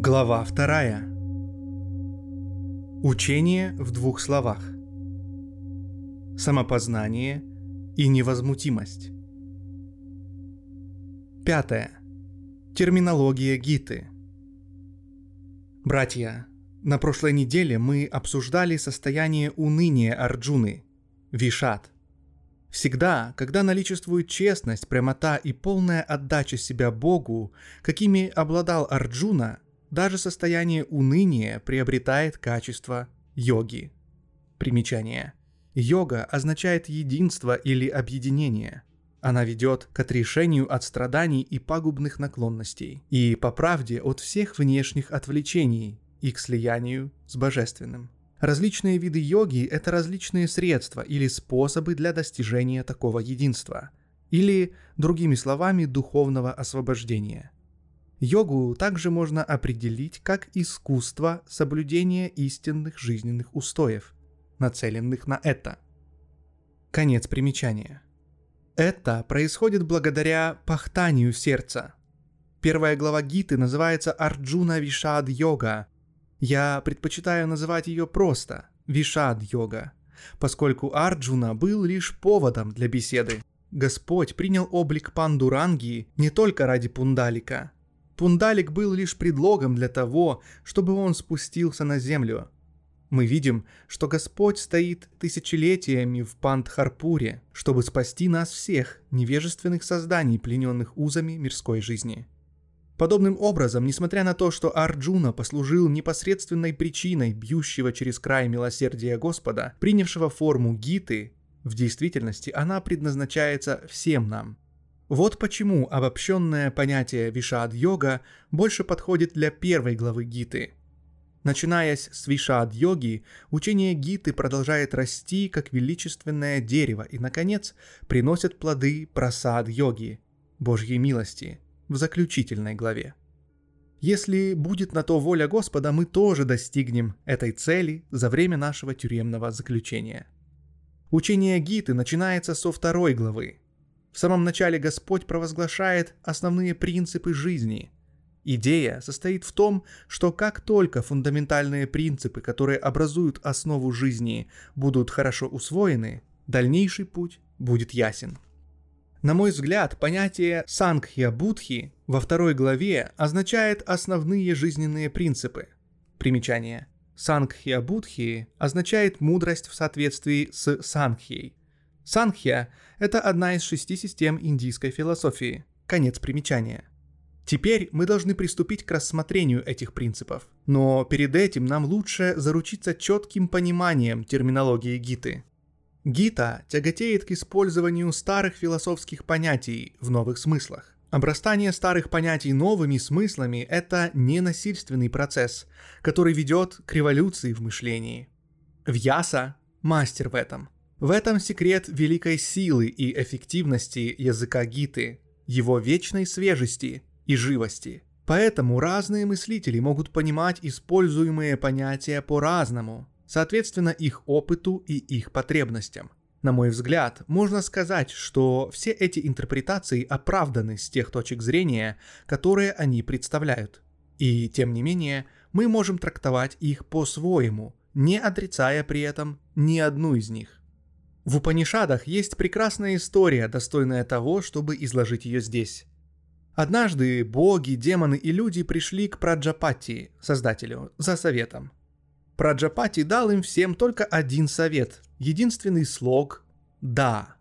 Глава вторая. Учение в двух словах. Самопознание и невозмутимость. Пятое. Терминология Гиты. Братья, на прошлой неделе мы обсуждали состояние уныния Арджуны, Вишат. Всегда, когда наличествует честность, прямота и полная отдача себя Богу, какими обладал Арджуна, даже состояние уныния приобретает качество йоги. Примечание. Йога означает единство или объединение. Она ведет к отрешению от страданий и пагубных наклонностей, и, по правде, от всех внешних отвлечений, и к слиянию с божественным. Различные виды йоги – это различные средства или способы для достижения такого единства, или, другими словами, духовного освобождения. Йогу также можно определить как искусство соблюдения истинных жизненных устоев, нацеленных на это. Конец примечания. Это происходит благодаря пахтанию сердца. Первая глава Гиты называется Арджуна Вишад Йога, я предпочитаю называть ее просто Вишад-йога, поскольку Арджуна был лишь поводом для беседы. Господь принял облик Пандуранги не только ради Пундалика. Пундалик был лишь предлогом для того, чтобы он спустился на землю. Мы видим, что Господь стоит тысячелетиями в Пандхарпуре, чтобы спасти нас всех, невежественных созданий, плененных узами мирской жизни. Подобным образом, несмотря на то, что Арджуна послужил непосредственной причиной бьющего через край милосердия Господа, принявшего форму Гиты, в действительности она предназначается всем нам. Вот почему обобщенное понятие Вишад-йога больше подходит для первой главы Гиты. Начинаясь с Вишад-йоги, учение Гиты продолжает расти как величественное дерево и, наконец, приносит плоды прасад-йоги, Божьей милости – в заключительной главе. Если будет на то воля Господа, мы тоже достигнем этой цели за время нашего тюремного заключения. Учение Гиты начинается со второй главы. В самом начале Господь провозглашает основные принципы жизни. Идея состоит в том, что как только фундаментальные принципы, которые образуют основу жизни, будут хорошо усвоены, дальнейший путь будет ясен – на мой взгляд, понятие «сангхья будхи» во второй главе означает основные жизненные принципы. Примечание. Сангхья будхи означает мудрость в соответствии с сангхьей. Сангхья – это одна из шести систем индийской философии. Конец примечания. Теперь мы должны приступить к рассмотрению этих принципов. Но перед этим нам лучше заручиться четким пониманием терминологии Гиты – Гита тяготеет к использованию старых философских понятий в новых смыслах. Обрастание старых понятий новыми смыслами – это ненасильственный процесс, который ведет к революции в мышлении. Вьяса – мастер в этом. В этом секрет великой силы и эффективности языка Гиты, его вечной свежести и живости. Поэтому разные мыслители могут понимать используемые понятия по-разному – соответственно их опыту и их потребностям. На мой взгляд, можно сказать, что все эти интерпретации оправданы с тех точек зрения, которые они представляют. И тем не менее, мы можем трактовать их по-своему, не отрицая при этом ни одну из них. В Упанишадах есть прекрасная история, достойная того, чтобы изложить ее здесь. Однажды боги, демоны и люди пришли к Праджапати, создателю, за советом – Праджапати дал им всем только один совет, единственный слог «да».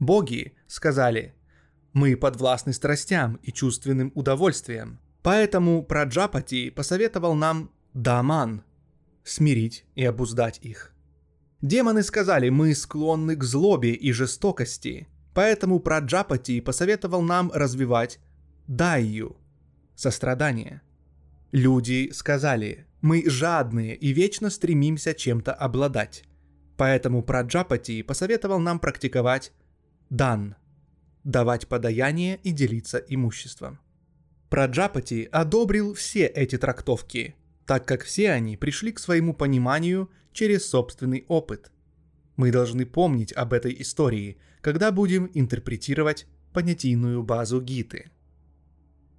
Боги сказали «Мы подвластны страстям и чувственным удовольствиям, поэтому Праджапати посоветовал нам «даман» – смирить и обуздать их. Демоны сказали «Мы склонны к злобе и жестокости, поэтому Праджапати посоветовал нам развивать «дайю» – сострадание. Люди сказали мы жадные и вечно стремимся чем-то обладать. Поэтому Праджапати посоветовал нам практиковать дан – давать подаяние и делиться имуществом. Праджапати одобрил все эти трактовки, так как все они пришли к своему пониманию через собственный опыт. Мы должны помнить об этой истории, когда будем интерпретировать понятийную базу Гиты.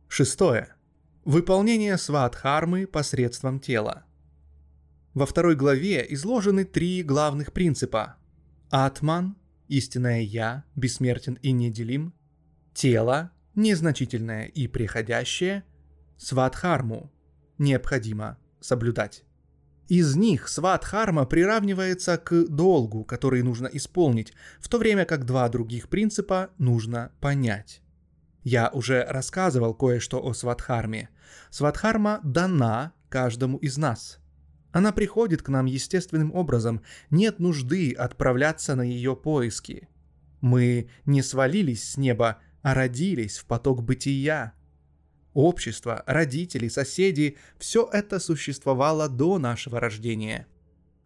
Шестое. Выполнение сватхармы посредством тела. Во второй главе изложены три главных принципа. Атман – истинное «я», бессмертен и неделим. Тело – незначительное и приходящее. Сватхарму – необходимо соблюдать. Из них сватхарма приравнивается к долгу, который нужно исполнить, в то время как два других принципа нужно понять. Я уже рассказывал кое-что о сватхарме. Сватхарма дана каждому из нас. Она приходит к нам естественным образом, нет нужды отправляться на ее поиски. Мы не свалились с неба, а родились в поток бытия. Общество, родители, соседи – все это существовало до нашего рождения.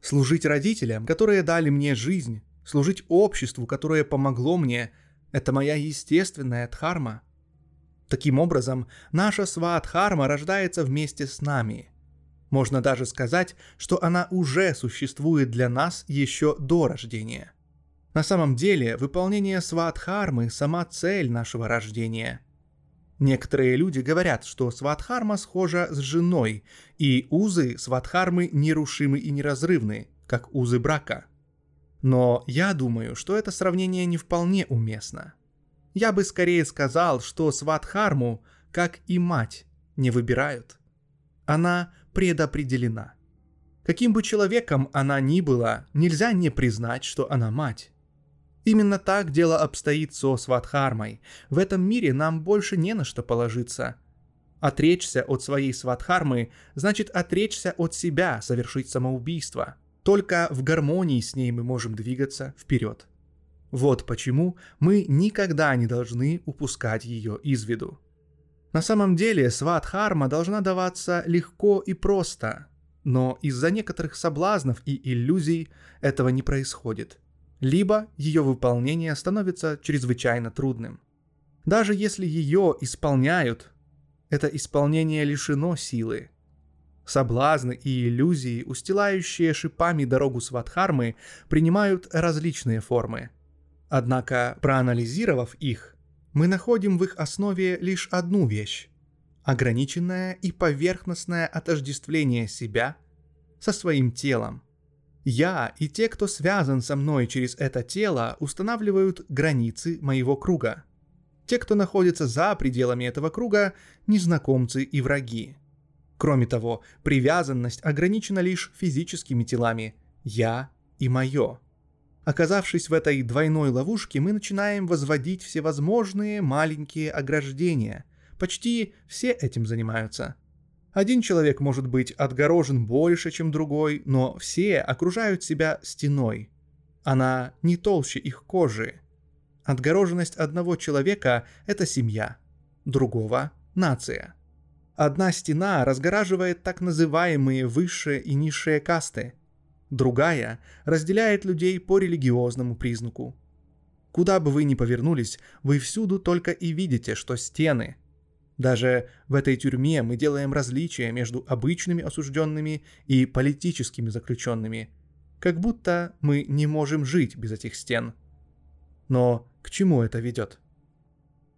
Служить родителям, которые дали мне жизнь, служить обществу, которое помогло мне – это моя естественная дхарма. Таким образом, наша сватхарма рождается вместе с нами. Можно даже сказать, что она уже существует для нас еще до рождения. На самом деле, выполнение сватхармы – сама цель нашего рождения. Некоторые люди говорят, что сватхарма схожа с женой, и узы сватхармы нерушимы и неразрывны, как узы брака. Но я думаю, что это сравнение не вполне уместно – я бы скорее сказал, что Сватхарму, как и мать, не выбирают. Она предопределена. Каким бы человеком она ни была, нельзя не признать, что она мать. Именно так дело обстоит со Сватхармой. В этом мире нам больше не на что положиться. Отречься от своей Сватхармы значит отречься от себя, совершить самоубийство. Только в гармонии с ней мы можем двигаться вперед. Вот почему мы никогда не должны упускать ее из виду. На самом деле сватхарма должна даваться легко и просто, но из-за некоторых соблазнов и иллюзий этого не происходит. Либо ее выполнение становится чрезвычайно трудным. Даже если ее исполняют, это исполнение лишено силы. Соблазны и иллюзии, устилающие шипами дорогу сватхармы, принимают различные формы – Однако, проанализировав их, мы находим в их основе лишь одну вещь – ограниченное и поверхностное отождествление себя со своим телом. Я и те, кто связан со мной через это тело, устанавливают границы моего круга. Те, кто находится за пределами этого круга, незнакомцы и враги. Кроме того, привязанность ограничена лишь физическими телами «я» и «моё». Оказавшись в этой двойной ловушке, мы начинаем возводить всевозможные маленькие ограждения. Почти все этим занимаются. Один человек может быть отгорожен больше, чем другой, но все окружают себя стеной. Она не толще их кожи. Отгороженность одного человека – это семья, другого – нация. Одна стена разгораживает так называемые высшие и низшие касты – Другая разделяет людей по религиозному признаку. Куда бы вы ни повернулись, вы всюду только и видите, что стены. Даже в этой тюрьме мы делаем различия между обычными осужденными и политическими заключенными, как будто мы не можем жить без этих стен. Но к чему это ведет?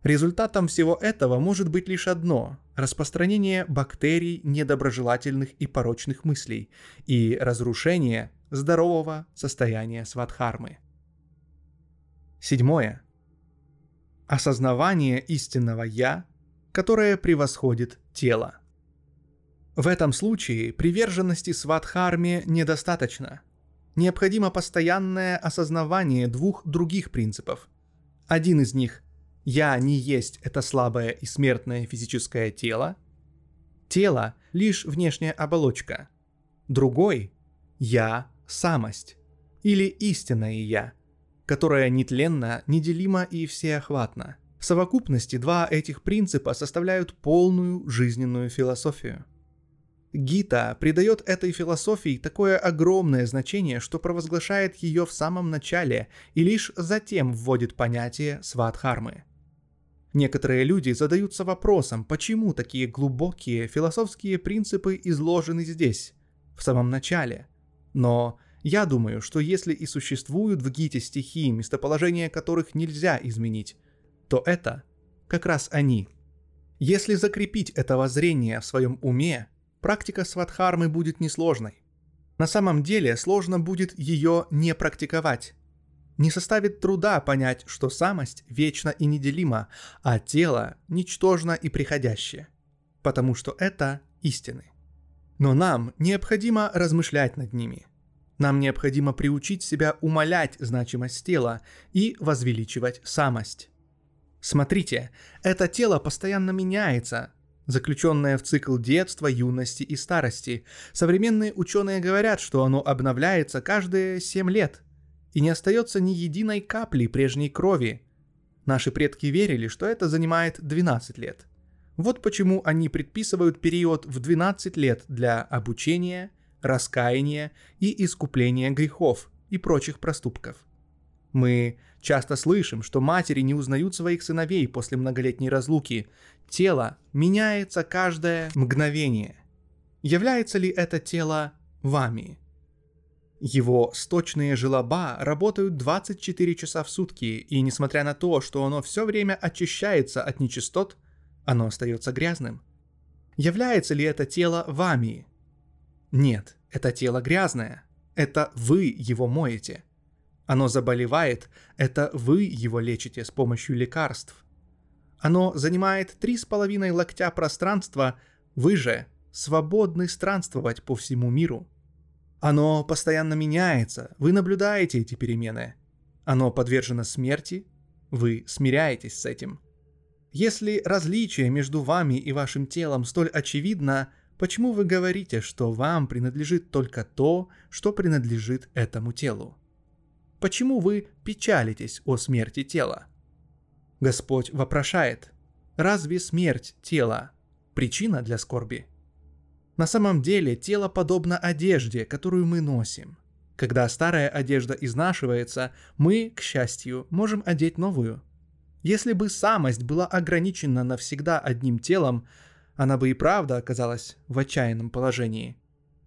Результатом всего этого может быть лишь одно – распространение бактерий недоброжелательных и порочных мыслей и разрушение здорового состояния сватхармы. Седьмое. Осознавание истинного «я», которое превосходит тело. В этом случае приверженности сватхарме недостаточно. Необходимо постоянное осознавание двух других принципов. Один из них «Я не есть это слабое и смертное физическое тело». Тело – лишь внешняя оболочка. Другой – «Я – самость» или истинное «Я», которое нетленно, неделимо и всеохватно. В совокупности два этих принципа составляют полную жизненную философию. Гита придает этой философии такое огромное значение, что провозглашает ее в самом начале и лишь затем вводит понятие сватхармы – Некоторые люди задаются вопросом, почему такие глубокие философские принципы изложены здесь, в самом начале. Но я думаю, что если и существуют в Гите стихи, местоположение которых нельзя изменить, то это как раз они. Если закрепить это воззрение в своем уме, практика свадхармы будет несложной. На самом деле сложно будет ее не практиковать. Не составит труда понять, что самость вечна и неделима, а тело ничтожно и приходящее, потому что это истины. Но нам необходимо размышлять над ними. Нам необходимо приучить себя умалять значимость тела и возвеличивать самость. Смотрите, это тело постоянно меняется, заключенное в цикл детства, юности и старости. Современные ученые говорят, что оно обновляется каждые 7 лет, и не остается ни единой капли прежней крови. Наши предки верили, что это занимает 12 лет. Вот почему они предписывают период в 12 лет для обучения, раскаяния и искупления грехов и прочих проступков. Мы часто слышим, что матери не узнают своих сыновей после многолетней разлуки. Тело меняется каждое мгновение. Является ли это тело вами? Его сточные желоба работают 24 часа в сутки, и несмотря на то, что оно все время очищается от нечистот, оно остается грязным. Является ли это тело вами? Нет, это тело грязное. Это вы его моете. Оно заболевает, это вы его лечите с помощью лекарств. Оно занимает три с половиной локтя пространства, вы же свободны странствовать по всему миру. Оно постоянно меняется, вы наблюдаете эти перемены. Оно подвержено смерти, вы смиряетесь с этим. Если различие между вами и вашим телом столь очевидно, почему вы говорите, что вам принадлежит только то, что принадлежит этому телу? Почему вы печалитесь о смерти тела? Господь вопрошает, разве смерть тела – причина для скорби? На самом деле тело подобно одежде, которую мы носим. Когда старая одежда изнашивается, мы, к счастью, можем одеть новую. Если бы самость была ограничена навсегда одним телом, она бы и правда оказалась в отчаянном положении.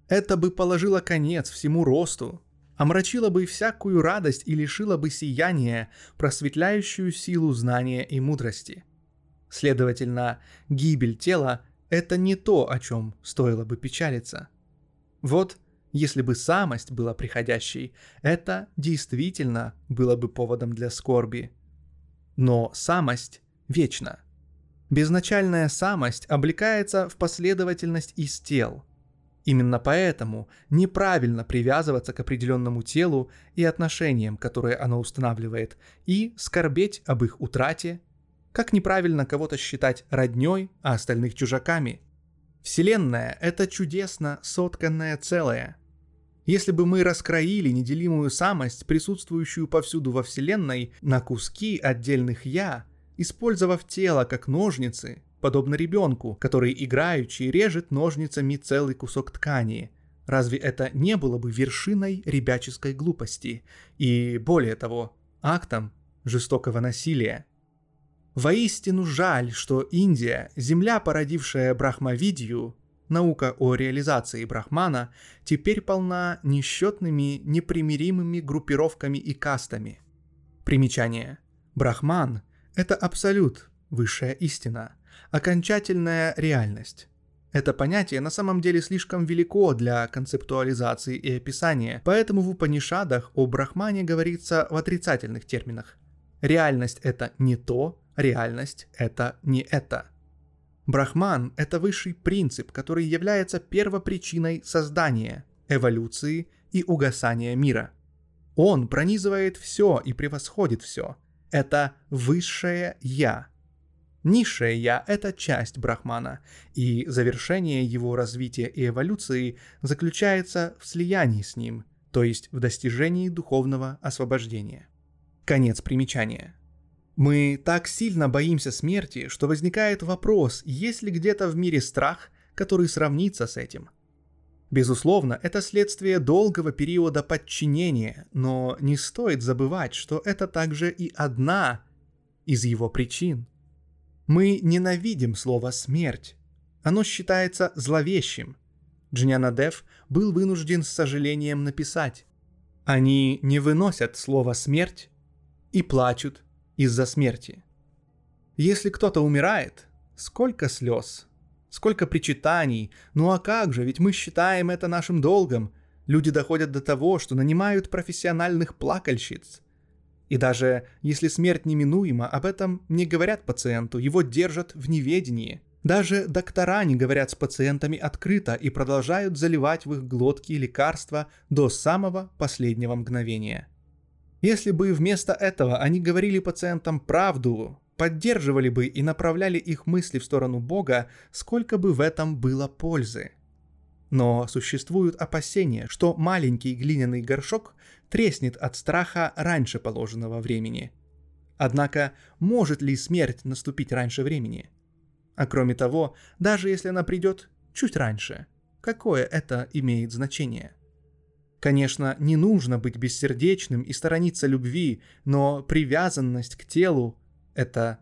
Это бы положило конец всему росту, омрачила бы всякую радость и лишила бы сияния, просветляющую силу знания и мудрости. Следовательно, гибель тела – это не то, о чем стоило бы печалиться. Вот, если бы самость была приходящей, это действительно было бы поводом для скорби. Но самость вечна. Безначальная самость облекается в последовательность из тел – Именно поэтому неправильно привязываться к определенному телу и отношениям, которые оно устанавливает, и скорбеть об их утрате, как неправильно кого-то считать родней, а остальных чужаками. Вселенная – это чудесно сотканное целое. Если бы мы раскроили неделимую самость, присутствующую повсюду во Вселенной, на куски отдельных «я», использовав тело как ножницы, подобно ребенку, который играючи режет ножницами целый кусок ткани. Разве это не было бы вершиной ребяческой глупости и, более того, актом жестокого насилия? Воистину жаль, что Индия, земля, породившая Брахмавидию, наука о реализации Брахмана, теперь полна несчетными непримиримыми группировками и кастами. Примечание. Брахман – это абсолют, высшая истина – окончательная реальность. Это понятие на самом деле слишком велико для концептуализации и описания, поэтому в Упанишадах о Брахмане говорится в отрицательных терминах. Реальность это не то, реальность это не это. Брахман – это высший принцип, который является первопричиной создания, эволюции и угасания мира. Он пронизывает все и превосходит все. Это высшее «я», Низшее «я» — это часть Брахмана, и завершение его развития и эволюции заключается в слиянии с ним, то есть в достижении духовного освобождения. Конец примечания. Мы так сильно боимся смерти, что возникает вопрос, есть ли где-то в мире страх, который сравнится с этим. Безусловно, это следствие долгого периода подчинения, но не стоит забывать, что это также и одна из его причин. Мы ненавидим слово «смерть». Оно считается зловещим. Джнянадев был вынужден с сожалением написать. Они не выносят слово «смерть» и плачут из-за смерти. Если кто-то умирает, сколько слез, сколько причитаний. Ну а как же, ведь мы считаем это нашим долгом. Люди доходят до того, что нанимают профессиональных плакальщиц. И даже если смерть неминуема, об этом не говорят пациенту, его держат в неведении. Даже доктора не говорят с пациентами открыто и продолжают заливать в их глотки лекарства до самого последнего мгновения. Если бы вместо этого они говорили пациентам правду, поддерживали бы и направляли их мысли в сторону Бога, сколько бы в этом было пользы. Но существуют опасения, что маленький глиняный горшок треснет от страха раньше положенного времени. Однако, может ли смерть наступить раньше времени? А кроме того, даже если она придет чуть раньше, какое это имеет значение? Конечно, не нужно быть бессердечным и сторониться любви, но привязанность к телу это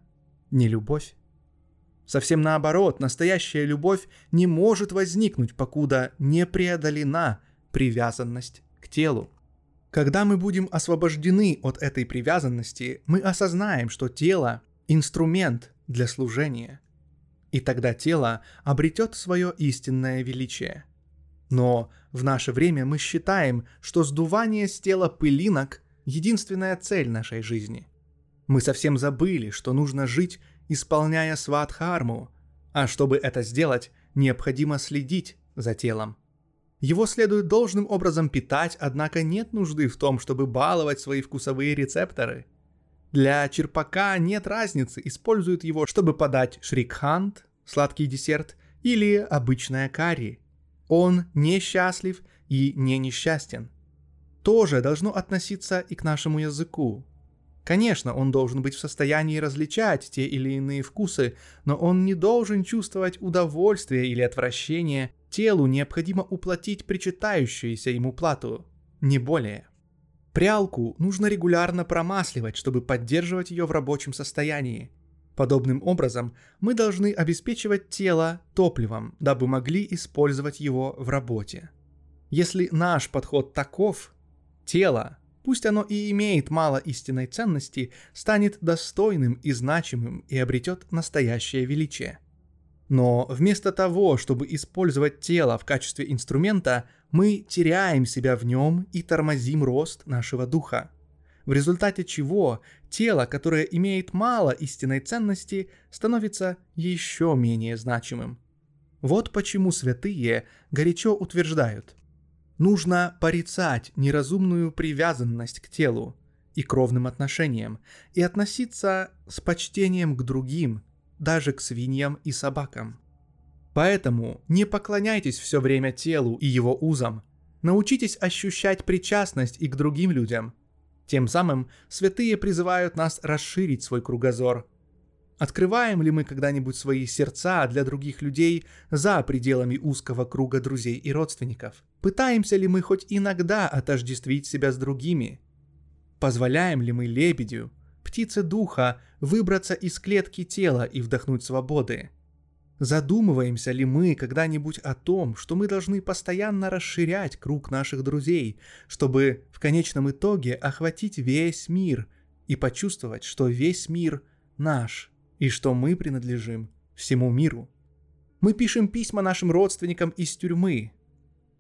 не любовь. Совсем наоборот, настоящая любовь не может возникнуть, покуда не преодолена привязанность к телу. Когда мы будем освобождены от этой привязанности, мы осознаем, что тело – инструмент для служения. И тогда тело обретет свое истинное величие. Но в наше время мы считаем, что сдувание с тела пылинок – единственная цель нашей жизни – мы совсем забыли, что нужно жить, исполняя сватхарму, а чтобы это сделать, необходимо следить за телом. Его следует должным образом питать, однако нет нужды в том, чтобы баловать свои вкусовые рецепторы. Для черпака нет разницы, используют его, чтобы подать шрикхант, сладкий десерт, или обычное карри. Он несчастлив и не несчастен. Тоже должно относиться и к нашему языку. Конечно, он должен быть в состоянии различать те или иные вкусы, но он не должен чувствовать удовольствие или отвращение. Телу необходимо уплатить причитающуюся ему плату, не более. Прялку нужно регулярно промасливать, чтобы поддерживать ее в рабочем состоянии. Подобным образом мы должны обеспечивать тело топливом, дабы могли использовать его в работе. Если наш подход таков, тело пусть оно и имеет мало истинной ценности, станет достойным и значимым и обретет настоящее величие. Но вместо того, чтобы использовать тело в качестве инструмента, мы теряем себя в нем и тормозим рост нашего духа. В результате чего тело, которое имеет мало истинной ценности, становится еще менее значимым. Вот почему святые горячо утверждают, Нужно порицать неразумную привязанность к телу и кровным отношениям и относиться с почтением к другим, даже к свиньям и собакам. Поэтому не поклоняйтесь все время телу и его узам. Научитесь ощущать причастность и к другим людям. Тем самым святые призывают нас расширить свой кругозор – Открываем ли мы когда-нибудь свои сердца для других людей за пределами узкого круга друзей и родственников? Пытаемся ли мы хоть иногда отождествить себя с другими? Позволяем ли мы лебедю, птице духа, выбраться из клетки тела и вдохнуть свободы? Задумываемся ли мы когда-нибудь о том, что мы должны постоянно расширять круг наших друзей, чтобы в конечном итоге охватить весь мир и почувствовать, что весь мир наш – и что мы принадлежим всему миру. Мы пишем письма нашим родственникам из тюрьмы.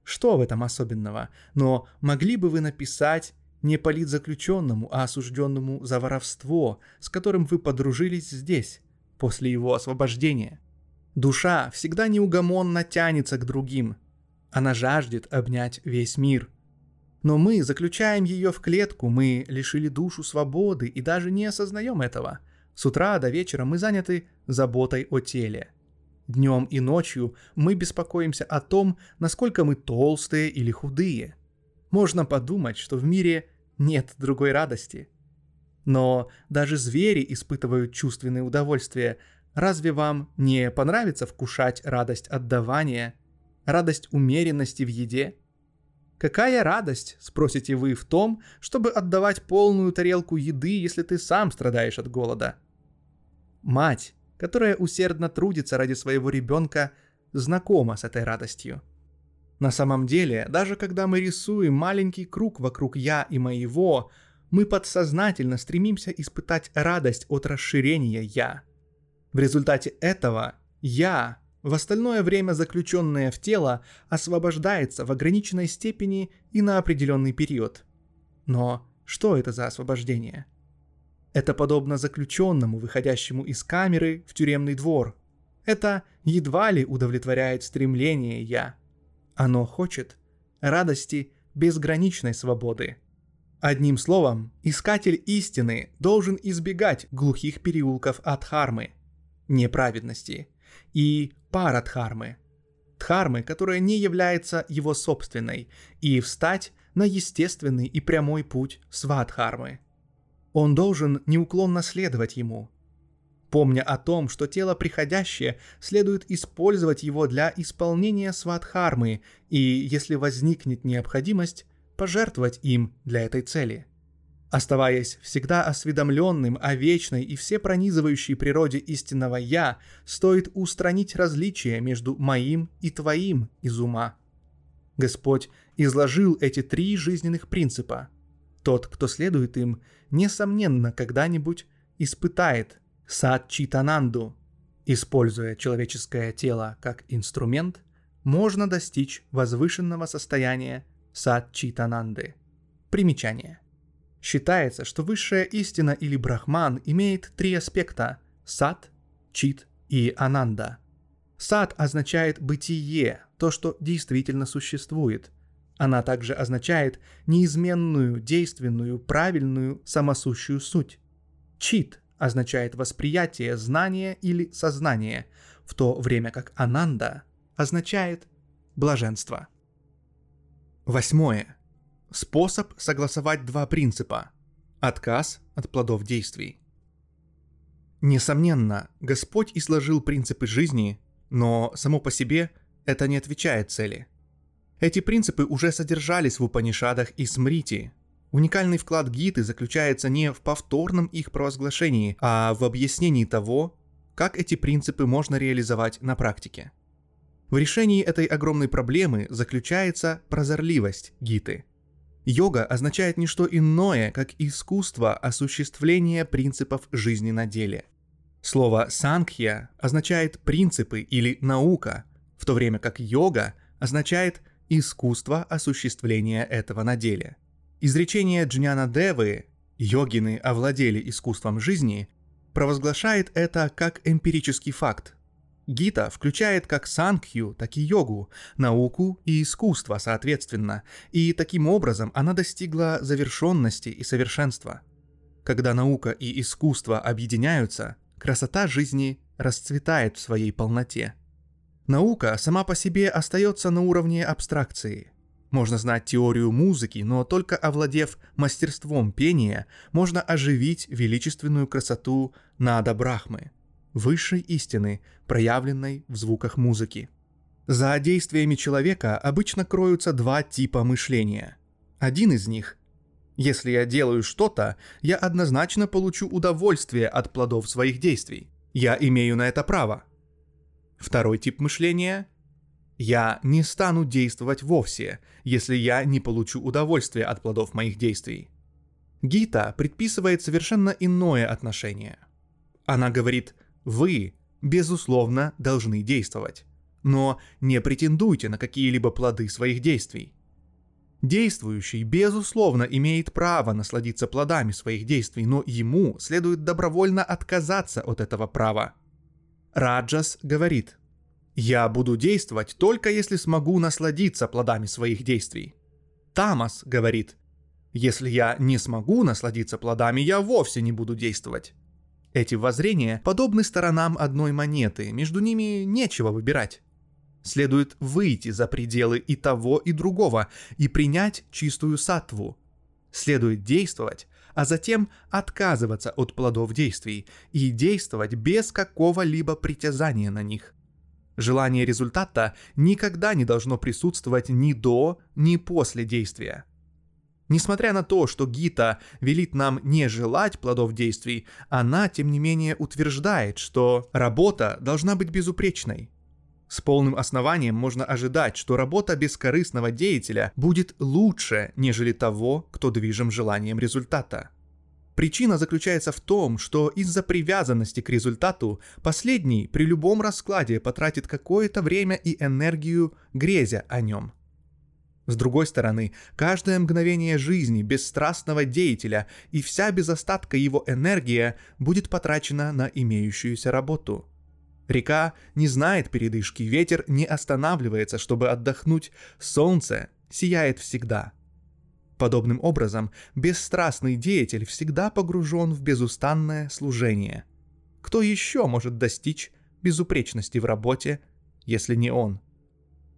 Что в этом особенного? Но могли бы вы написать не политзаключенному, а осужденному за воровство, с которым вы подружились здесь, после его освобождения. Душа всегда неугомонно тянется к другим. Она жаждет обнять весь мир. Но мы заключаем ее в клетку, мы лишили душу свободы и даже не осознаем этого – с утра до вечера мы заняты заботой о теле. Днем и ночью мы беспокоимся о том, насколько мы толстые или худые. Можно подумать, что в мире нет другой радости. Но даже звери испытывают чувственные удовольствия. Разве вам не понравится вкушать радость отдавания, радость умеренности в еде? Какая радость, спросите вы, в том, чтобы отдавать полную тарелку еды, если ты сам страдаешь от голода – Мать, которая усердно трудится ради своего ребенка, знакома с этой радостью. На самом деле, даже когда мы рисуем маленький круг вокруг «я» и «моего», мы подсознательно стремимся испытать радость от расширения «я». В результате этого «я», в остальное время заключенное в тело, освобождается в ограниченной степени и на определенный период. Но что это за освобождение? Это подобно заключенному, выходящему из камеры в тюремный двор. Это едва ли удовлетворяет стремление «я». Оно хочет радости безграничной свободы. Одним словом, искатель истины должен избегать глухих переулков от хармы, неправедности и парадхармы, дхармы, которая не является его собственной, и встать на естественный и прямой путь свадхармы. Он должен неуклонно следовать ему, помня о том, что тело приходящее следует использовать его для исполнения свадхармы, и если возникнет необходимость, пожертвовать им для этой цели. Оставаясь всегда осведомленным о вечной и всепронизывающей природе истинного «Я», стоит устранить различия между моим и твоим из ума. Господь изложил эти три жизненных принципа. Тот, кто следует им, несомненно, когда-нибудь испытает сад Читананду. Используя человеческое тело как инструмент, можно достичь возвышенного состояния сад Читананды. Примечание – Считается, что высшая истина или брахман имеет три аспекта – сад, чит и ананда. Сад означает бытие, то, что действительно существует. Она также означает неизменную, действенную, правильную, самосущую суть. Чит означает восприятие, знание или сознание, в то время как ананда означает блаженство. Восьмое. Способ согласовать два принципа. Отказ от плодов действий. Несомненно, Господь изложил принципы жизни, но само по себе это не отвечает цели. Эти принципы уже содержались в Упанишадах и Смрити. Уникальный вклад Гиты заключается не в повторном их провозглашении, а в объяснении того, как эти принципы можно реализовать на практике. В решении этой огромной проблемы заключается прозорливость Гиты – Йога означает не что иное, как искусство осуществления принципов жизни на деле. Слово «санкхья» означает «принципы» или «наука», в то время как йога означает «искусство осуществления этого на деле». Изречение Джняна Девы «йогины овладели искусством жизни» провозглашает это как эмпирический факт, Гита включает как санкхью, так и йогу, науку и искусство соответственно, и таким образом она достигла завершенности и совершенства. Когда наука и искусство объединяются, красота жизни расцветает в своей полноте. Наука сама по себе остается на уровне абстракции. Можно знать теорию музыки, но только овладев мастерством пения, можно оживить величественную красоту Нада Брахмы – высшей истины, проявленной в звуках музыки. За действиями человека обычно кроются два типа мышления. Один из них – если я делаю что-то, я однозначно получу удовольствие от плодов своих действий. Я имею на это право. Второй тип мышления – я не стану действовать вовсе, если я не получу удовольствия от плодов моих действий. Гита предписывает совершенно иное отношение. Она говорит – вы, безусловно, должны действовать. Но не претендуйте на какие-либо плоды своих действий. Действующий, безусловно, имеет право насладиться плодами своих действий, но ему следует добровольно отказаться от этого права. Раджас говорит, «Я буду действовать только если смогу насладиться плодами своих действий». Тамас говорит, «Если я не смогу насладиться плодами, я вовсе не буду действовать». Эти воззрения подобны сторонам одной монеты, между ними нечего выбирать. Следует выйти за пределы и того, и другого, и принять чистую сатву. Следует действовать, а затем отказываться от плодов действий и действовать без какого-либо притязания на них. Желание результата никогда не должно присутствовать ни до, ни после действия – Несмотря на то, что Гита велит нам не желать плодов действий, она, тем не менее, утверждает, что работа должна быть безупречной. С полным основанием можно ожидать, что работа бескорыстного деятеля будет лучше, нежели того, кто движим желанием результата. Причина заключается в том, что из-за привязанности к результату последний при любом раскладе потратит какое-то время и энергию, грезя о нем. С другой стороны, каждое мгновение жизни бесстрастного деятеля и вся без остатка его энергия будет потрачена на имеющуюся работу. Река не знает передышки, ветер не останавливается, чтобы отдохнуть, солнце сияет всегда – Подобным образом, бесстрастный деятель всегда погружен в безустанное служение. Кто еще может достичь безупречности в работе, если не он?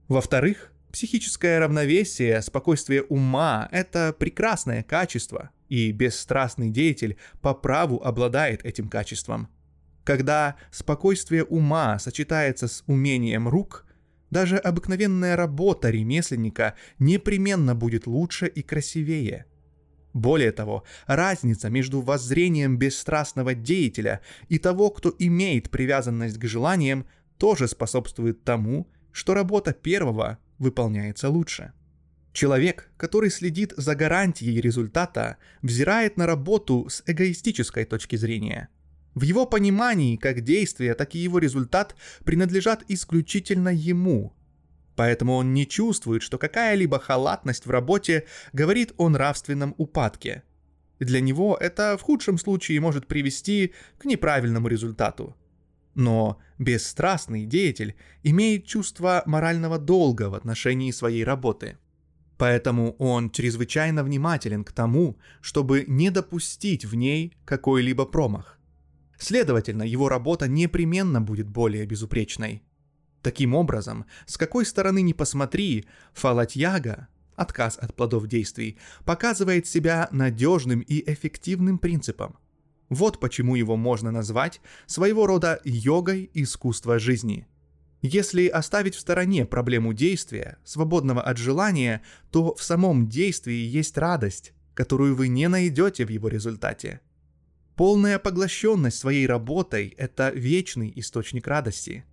Во-вторых, психическое равновесие, спокойствие ума – это прекрасное качество, и бесстрастный деятель по праву обладает этим качеством. Когда спокойствие ума сочетается с умением рук – даже обыкновенная работа ремесленника непременно будет лучше и красивее. Более того, разница между воззрением бесстрастного деятеля и того, кто имеет привязанность к желаниям, тоже способствует тому, что работа первого выполняется лучше. Человек, который следит за гарантией результата, взирает на работу с эгоистической точки зрения – в его понимании как действие, так и его результат принадлежат исключительно ему. Поэтому он не чувствует, что какая-либо халатность в работе говорит о нравственном упадке. Для него это в худшем случае может привести к неправильному результату. Но бесстрастный деятель имеет чувство морального долга в отношении своей работы. Поэтому он чрезвычайно внимателен к тому, чтобы не допустить в ней какой-либо промах. Следовательно, его работа непременно будет более безупречной. Таким образом, с какой стороны ни посмотри, фалатьяга, отказ от плодов действий, показывает себя надежным и эффективным принципом. Вот почему его можно назвать своего рода йогой искусства жизни. Если оставить в стороне проблему действия, свободного от желания, то в самом действии есть радость, которую вы не найдете в его результате. Полная поглощенность своей работой – это вечный источник радости.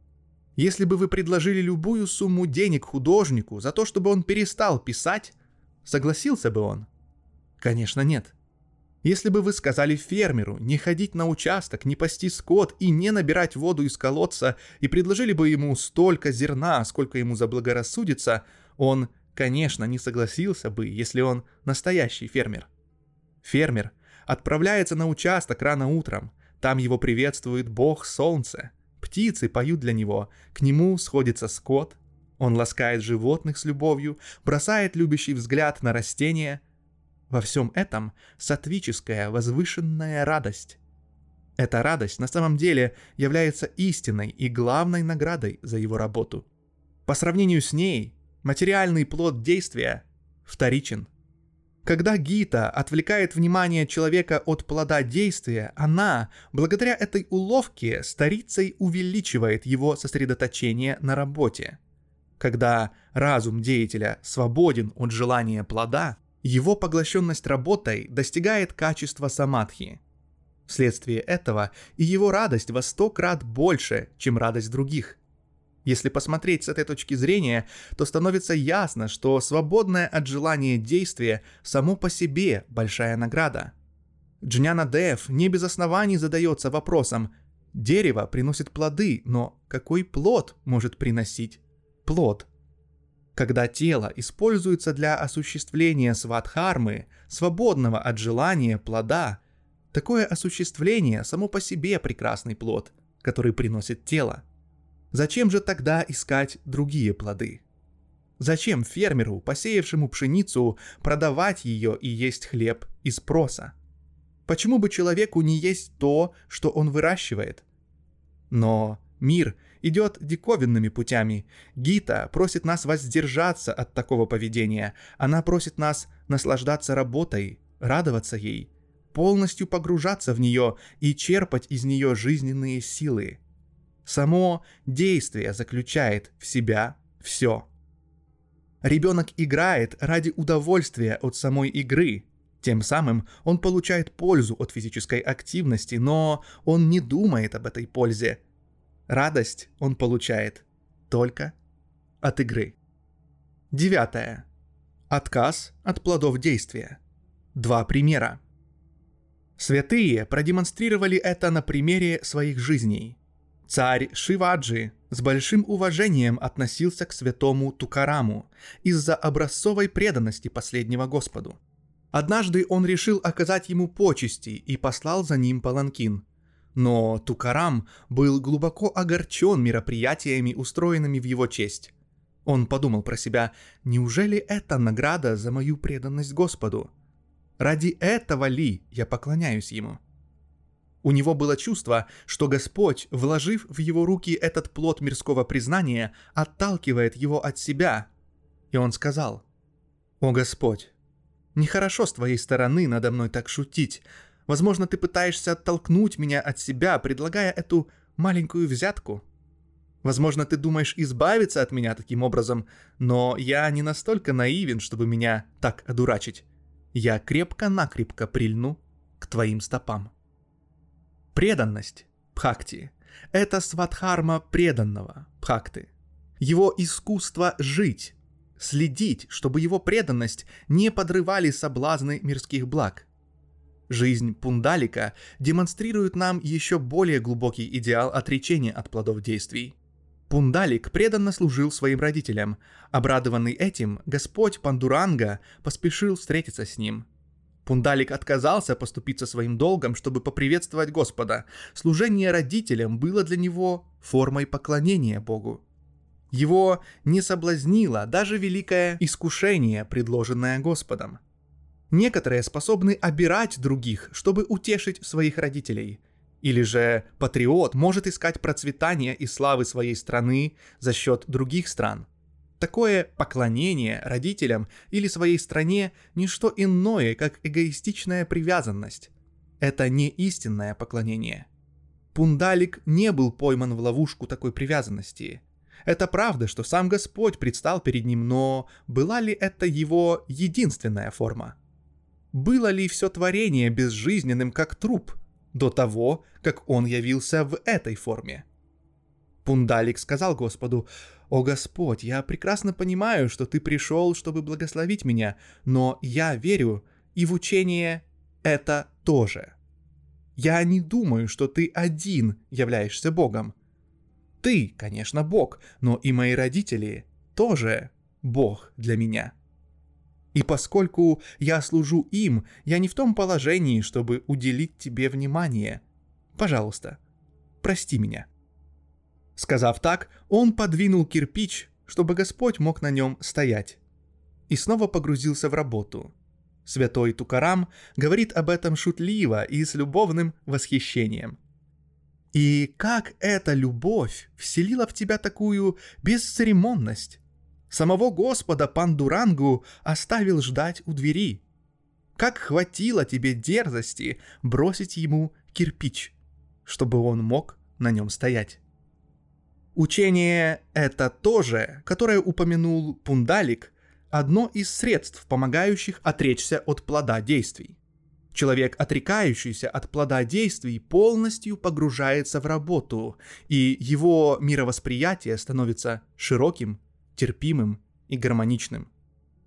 Если бы вы предложили любую сумму денег художнику за то, чтобы он перестал писать, согласился бы он? Конечно, нет. Если бы вы сказали фермеру не ходить на участок, не пасти скот и не набирать воду из колодца, и предложили бы ему столько зерна, сколько ему заблагорассудится, он, конечно, не согласился бы, если он настоящий фермер. Фермер отправляется на участок рано утром. Там его приветствует бог солнце. Птицы поют для него, к нему сходится скот. Он ласкает животных с любовью, бросает любящий взгляд на растения. Во всем этом сатвическая возвышенная радость. Эта радость на самом деле является истинной и главной наградой за его работу. По сравнению с ней, материальный плод действия вторичен – когда Гита отвлекает внимание человека от плода действия, она, благодаря этой уловке, старицей увеличивает его сосредоточение на работе. Когда разум деятеля свободен от желания плода, его поглощенность работой достигает качества самадхи. Вследствие этого и его радость во сто крат больше, чем радость других – если посмотреть с этой точки зрения, то становится ясно, что свободное от желания действие само по себе большая награда. Джняна Дев не без оснований задается вопросом, дерево приносит плоды, но какой плод может приносить плод? Когда тело используется для осуществления сватхармы, свободного от желания плода, такое осуществление само по себе прекрасный плод, который приносит тело. Зачем же тогда искать другие плоды? Зачем фермеру, посеявшему пшеницу, продавать ее и есть хлеб из проса? Почему бы человеку не есть то, что он выращивает? Но мир идет диковинными путями. Гита просит нас воздержаться от такого поведения. Она просит нас наслаждаться работой, радоваться ей, полностью погружаться в нее и черпать из нее жизненные силы – Само действие заключает в себя все. Ребенок играет ради удовольствия от самой игры. Тем самым он получает пользу от физической активности, но он не думает об этой пользе. Радость он получает только от игры. Девятое. Отказ от плодов действия. Два примера. Святые продемонстрировали это на примере своих жизней. Царь Шиваджи с большим уважением относился к святому Тукараму из-за образцовой преданности последнего Господу. Однажды он решил оказать ему почести и послал за ним паланкин. Но Тукарам был глубоко огорчен мероприятиями, устроенными в его честь. Он подумал про себя, неужели это награда за мою преданность Господу? Ради этого ли я поклоняюсь ему? У него было чувство, что Господь, вложив в его руки этот плод мирского признания, отталкивает его от себя. И он сказал, «О Господь, нехорошо с твоей стороны надо мной так шутить. Возможно, ты пытаешься оттолкнуть меня от себя, предлагая эту маленькую взятку. Возможно, ты думаешь избавиться от меня таким образом, но я не настолько наивен, чтобы меня так одурачить я крепко-накрепко прильну к твоим стопам. Преданность Бхакти – это сватхарма преданного Бхакты. Его искусство жить, следить, чтобы его преданность не подрывали соблазны мирских благ. Жизнь Пундалика демонстрирует нам еще более глубокий идеал отречения от плодов действий – Пундалик преданно служил своим родителям. Обрадованный этим, Господь Пандуранга поспешил встретиться с ним. Пундалик отказался поступиться своим долгом, чтобы поприветствовать Господа. Служение родителям было для него формой поклонения Богу. Его не соблазнило даже великое искушение, предложенное Господом. Некоторые способны обирать других, чтобы утешить своих родителей – или же патриот может искать процветания и славы своей страны за счет других стран. Такое поклонение родителям или своей стране – не что иное, как эгоистичная привязанность. Это не истинное поклонение. Пундалик не был пойман в ловушку такой привязанности. Это правда, что сам Господь предстал перед ним, но была ли это его единственная форма? Было ли все творение безжизненным, как труп – до того, как он явился в этой форме. Пундалик сказал Господу, «О Господь, я прекрасно понимаю, что ты пришел, чтобы благословить меня, но я верю и в учение это тоже. Я не думаю, что ты один являешься Богом. Ты, конечно, Бог, но и мои родители тоже Бог для меня». И поскольку я служу им, я не в том положении, чтобы уделить тебе внимание. Пожалуйста, прости меня». Сказав так, он подвинул кирпич, чтобы Господь мог на нем стоять. И снова погрузился в работу. Святой Тукарам говорит об этом шутливо и с любовным восхищением. И как эта любовь вселила в тебя такую бесцеремонность? Самого Господа Пандурангу оставил ждать у двери. Как хватило тебе дерзости бросить ему кирпич, чтобы он мог на нем стоять. Учение это тоже, которое упомянул Пундалик, одно из средств, помогающих отречься от плода действий. Человек, отрекающийся от плода действий, полностью погружается в работу, и его мировосприятие становится широким терпимым и гармоничным.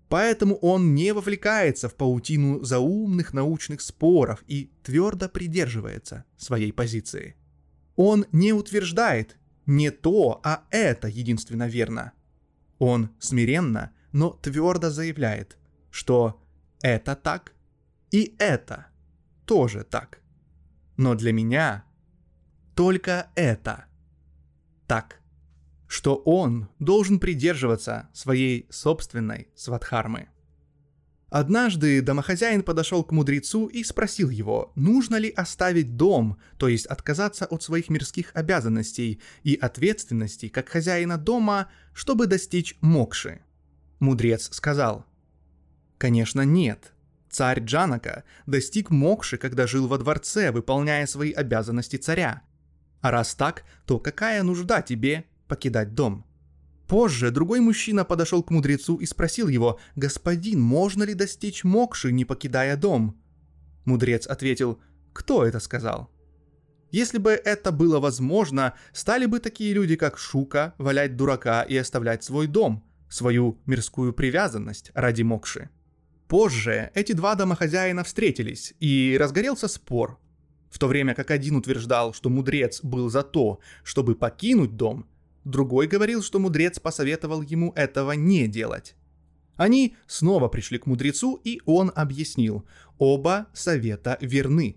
Поэтому он не вовлекается в паутину заумных научных споров и твердо придерживается своей позиции. Он не утверждает не то, а это единственно верно. Он смиренно, но твердо заявляет, что это так и это тоже так. Но для меня только это так что он должен придерживаться своей собственной сватхармы. Однажды домохозяин подошел к мудрецу и спросил его, нужно ли оставить дом, то есть отказаться от своих мирских обязанностей и ответственностей как хозяина дома, чтобы достичь мокши. Мудрец сказал, «Конечно нет. Царь Джанака достиг мокши, когда жил во дворце, выполняя свои обязанности царя. А раз так, то какая нужда тебе покидать дом. Позже другой мужчина подошел к мудрецу и спросил его, «Господин, можно ли достичь мокши, не покидая дом?» Мудрец ответил, «Кто это сказал?» Если бы это было возможно, стали бы такие люди, как Шука, валять дурака и оставлять свой дом, свою мирскую привязанность ради мокши. Позже эти два домохозяина встретились, и разгорелся спор. В то время как один утверждал, что мудрец был за то, чтобы покинуть дом, другой говорил, что мудрец посоветовал ему этого не делать. Они снова пришли к мудрецу, и он объяснил, оба совета верны.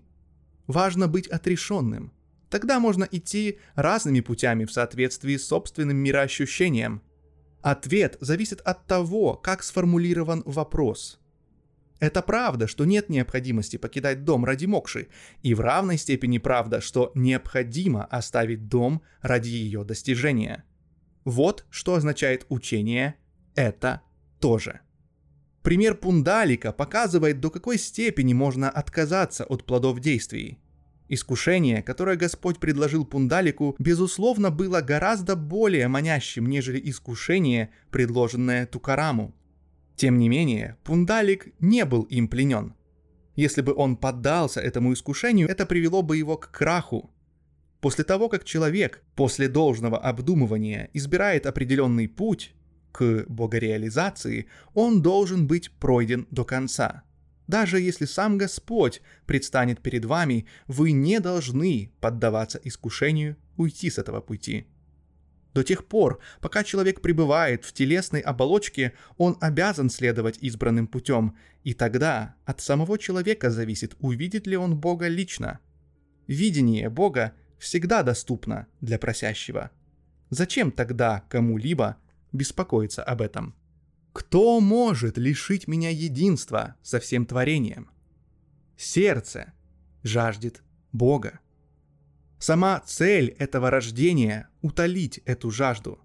Важно быть отрешенным. Тогда можно идти разными путями в соответствии с собственным мироощущением. Ответ зависит от того, как сформулирован вопрос – это правда, что нет необходимости покидать дом ради мокши, и в равной степени правда, что необходимо оставить дом ради ее достижения. Вот что означает учение «это тоже». Пример Пундалика показывает, до какой степени можно отказаться от плодов действий. Искушение, которое Господь предложил Пундалику, безусловно, было гораздо более манящим, нежели искушение, предложенное Тукараму. Тем не менее, Пундалик не был им пленен. Если бы он поддался этому искушению, это привело бы его к краху. После того, как человек после должного обдумывания избирает определенный путь к богореализации, он должен быть пройден до конца. Даже если сам Господь предстанет перед вами, вы не должны поддаваться искушению уйти с этого пути. До тех пор, пока человек пребывает в телесной оболочке, он обязан следовать избранным путем, и тогда от самого человека зависит, увидит ли он Бога лично. Видение Бога всегда доступно для просящего. Зачем тогда кому-либо беспокоиться об этом? Кто может лишить меня единства со всем творением? Сердце жаждет Бога. Сама цель этого рождения – утолить эту жажду.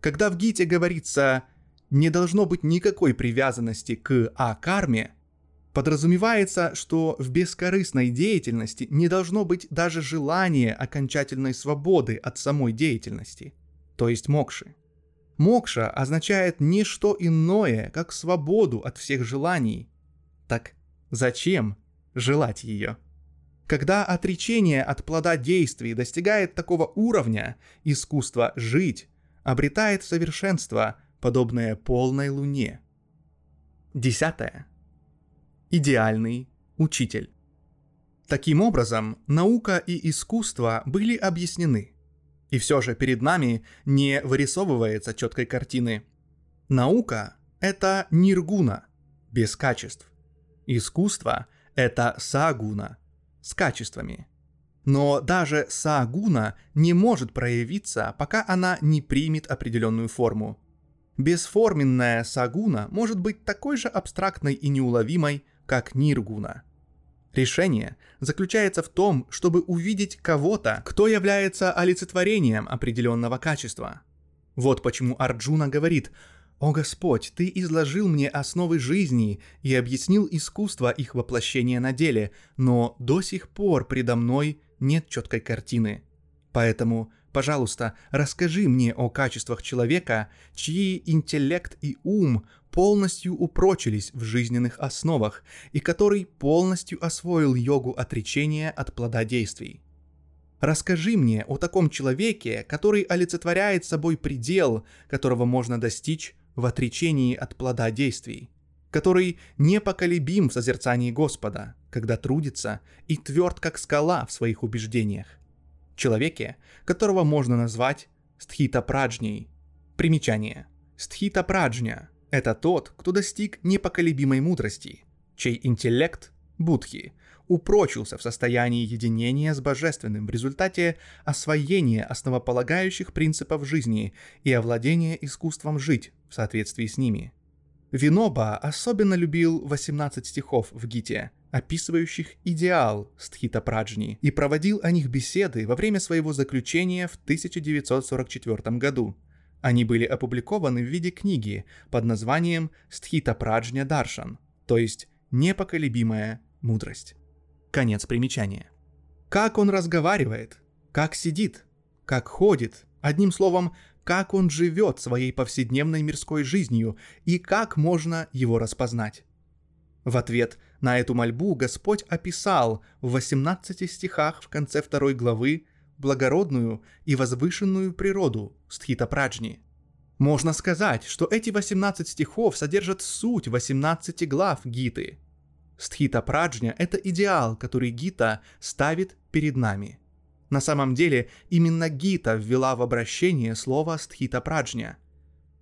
Когда в Гите говорится «не должно быть никакой привязанности к А-карме», подразумевается, что в бескорыстной деятельности не должно быть даже желания окончательной свободы от самой деятельности, то есть мокши. Мокша означает не что иное, как свободу от всех желаний. Так зачем желать ее? Когда отречение от плода действий достигает такого уровня, искусство жить обретает совершенство, подобное полной луне. Десятое. Идеальный учитель. Таким образом, наука и искусство были объяснены. И все же перед нами не вырисовывается четкой картины. Наука – это ниргуна, без качеств. Искусство – это сагуна, с качествами. Но даже саагуна не может проявиться, пока она не примет определенную форму. Бесформенная сагуна может быть такой же абстрактной и неуловимой, как ниргуна. Решение заключается в том, чтобы увидеть кого-то, кто является олицетворением определенного качества. Вот почему Арджуна говорит «О Господь, Ты изложил мне основы жизни и объяснил искусство их воплощения на деле, но до сих пор предо мной нет четкой картины. Поэтому, пожалуйста, расскажи мне о качествах человека, чьи интеллект и ум полностью упрочились в жизненных основах и который полностью освоил йогу отречения от плододействий. Расскажи мне о таком человеке, который олицетворяет собой предел, которого можно достичь в отречении от плода действий, который непоколебим в созерцании Господа, когда трудится и тверд как скала в своих убеждениях. Человеке, которого можно назвать стхита праджней. Примечание. Стхита праджня – это тот, кто достиг непоколебимой мудрости, чей интеллект – будхи, упрочился в состоянии единения с Божественным в результате освоения основополагающих принципов жизни и овладения искусством жить в соответствии с ними. Виноба особенно любил 18 стихов в Гите, описывающих идеал Стхита Праджни, и проводил о них беседы во время своего заключения в 1944 году. Они были опубликованы в виде книги под названием «Стхита Праджня Даршан», то есть «Непоколебимая мудрость». Конец примечания. Как он разговаривает, как сидит, как ходит, одним словом, как он живет своей повседневной мирской жизнью и как можно его распознать. В ответ на эту мольбу Господь описал в 18 стихах в конце второй главы благородную и возвышенную природу Стхита Праджни. Можно сказать, что эти 18 стихов содержат суть 18 глав Гиты. Стхита Праджня – это идеал, который Гита ставит перед нами. На самом деле, именно Гита ввела в обращение слово Стхита Праджня.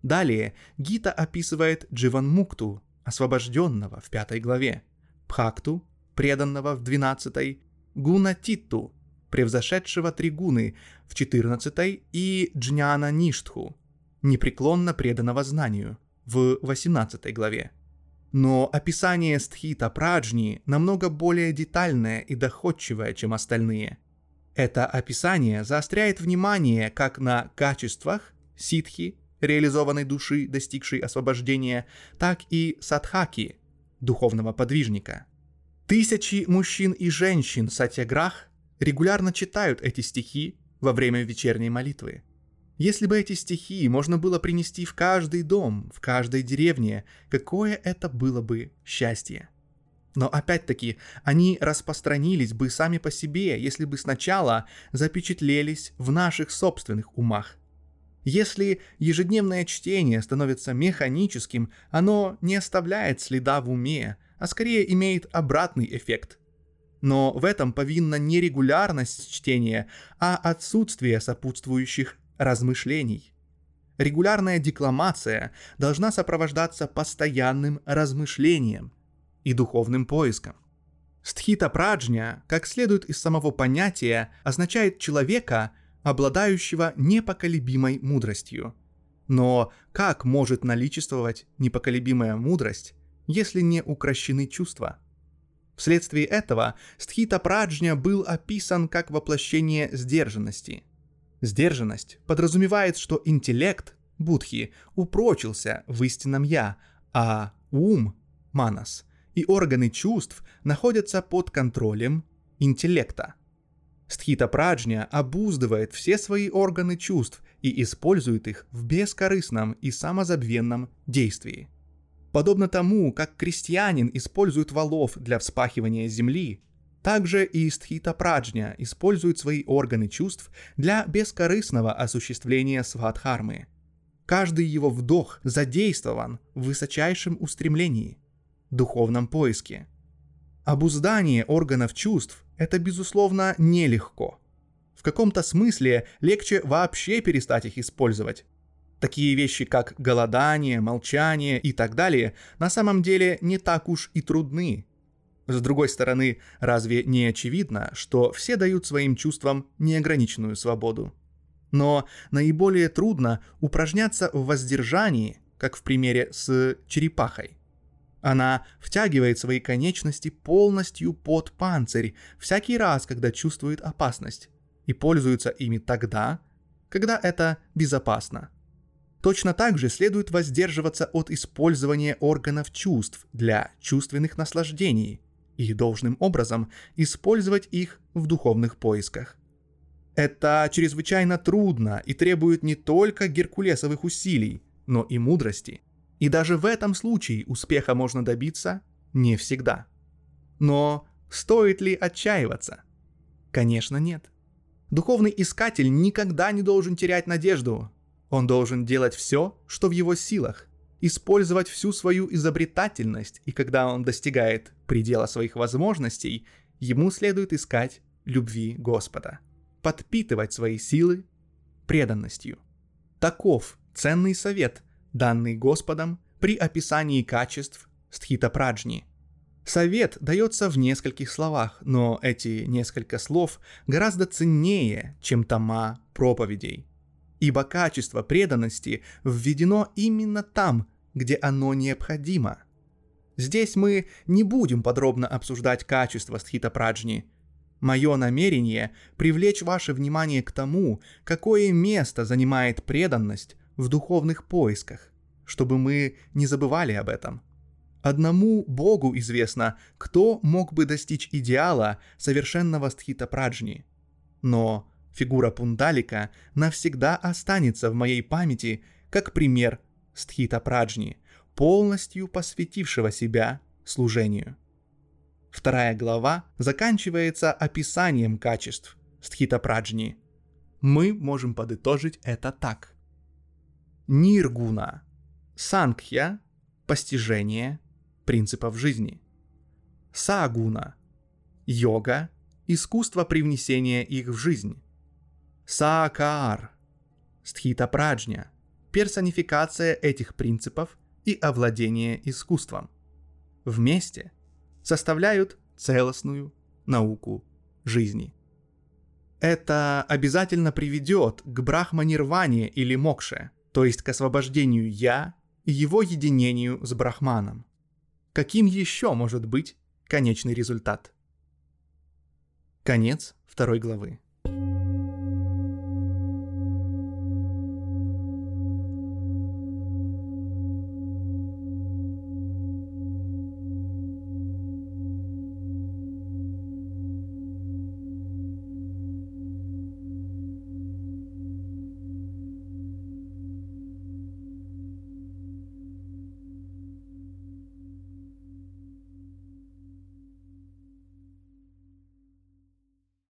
Далее Гита описывает Дживан Мукту, освобожденного в пятой главе, Пхакту, преданного в двенадцатой, Гуна Титту, превзошедшего три гуны в четырнадцатой и Джняна Ништху, непреклонно преданного знанию в восемнадцатой главе. Но описание стхита праджни намного более детальное и доходчивое, чем остальные. Это описание заостряет внимание как на качествах ситхи, реализованной души, достигшей освобождения, так и садхаки, духовного подвижника. Тысячи мужчин и женщин сатьяграх регулярно читают эти стихи во время вечерней молитвы. Если бы эти стихи можно было принести в каждый дом, в каждой деревне, какое это было бы счастье. Но опять-таки, они распространились бы сами по себе, если бы сначала запечатлелись в наших собственных умах. Если ежедневное чтение становится механическим, оно не оставляет следа в уме, а скорее имеет обратный эффект. Но в этом повинна не регулярность чтения, а отсутствие сопутствующих размышлений. Регулярная декламация должна сопровождаться постоянным размышлением и духовным поиском. Стхита праджня, как следует из самого понятия, означает человека, обладающего непоколебимой мудростью. Но как может наличествовать непоколебимая мудрость, если не укращены чувства? Вследствие этого стхита праджня был описан как воплощение сдержанности – Сдержанность подразумевает, что интеллект, будхи, упрочился в истинном «я», а ум, манас, и органы чувств находятся под контролем интеллекта. Стхита праджня обуздывает все свои органы чувств и использует их в бескорыстном и самозабвенном действии. Подобно тому, как крестьянин использует валов для вспахивания земли, также и стхита праджня использует свои органы чувств для бескорыстного осуществления свадхармы. Каждый его вдох задействован в высочайшем устремлении, духовном поиске. Обуздание органов чувств – это, безусловно, нелегко. В каком-то смысле легче вообще перестать их использовать. Такие вещи, как голодание, молчание и так далее, на самом деле не так уж и трудны, с другой стороны, разве не очевидно, что все дают своим чувствам неограниченную свободу? Но наиболее трудно упражняться в воздержании, как в примере с черепахой. Она втягивает свои конечности полностью под панцирь всякий раз, когда чувствует опасность, и пользуется ими тогда, когда это безопасно. Точно так же следует воздерживаться от использования органов чувств для чувственных наслаждений – и должным образом использовать их в духовных поисках. Это чрезвычайно трудно и требует не только геркулесовых усилий, но и мудрости. И даже в этом случае успеха можно добиться не всегда. Но стоит ли отчаиваться? Конечно, нет. Духовный искатель никогда не должен терять надежду. Он должен делать все, что в его силах, использовать всю свою изобретательность, и когда он достигает предела своих возможностей, ему следует искать любви Господа, подпитывать свои силы преданностью. Таков ценный совет, данный Господом при описании качеств стхита праджни. Совет дается в нескольких словах, но эти несколько слов гораздо ценнее, чем тома проповедей ибо качество преданности введено именно там, где оно необходимо. Здесь мы не будем подробно обсуждать качество стхита праджни. Мое намерение – привлечь ваше внимание к тому, какое место занимает преданность в духовных поисках, чтобы мы не забывали об этом. Одному Богу известно, кто мог бы достичь идеала совершенного стхита праджни. Но Фигура Пундалика навсегда останется в моей памяти как пример стхита праджни, полностью посвятившего себя служению. Вторая глава заканчивается описанием качеств стхита праджни. Мы можем подытожить это так. Ниргуна – Сангхья – постижение принципов жизни. Сагуна – йога – искусство привнесения их в жизнь. Саакаар – стхита-праджня – персонификация этих принципов и овладение искусством. Вместе составляют целостную науку жизни. Это обязательно приведет к брахманирване или мокше, то есть к освобождению «я» и его единению с брахманом. Каким еще может быть конечный результат? Конец второй главы.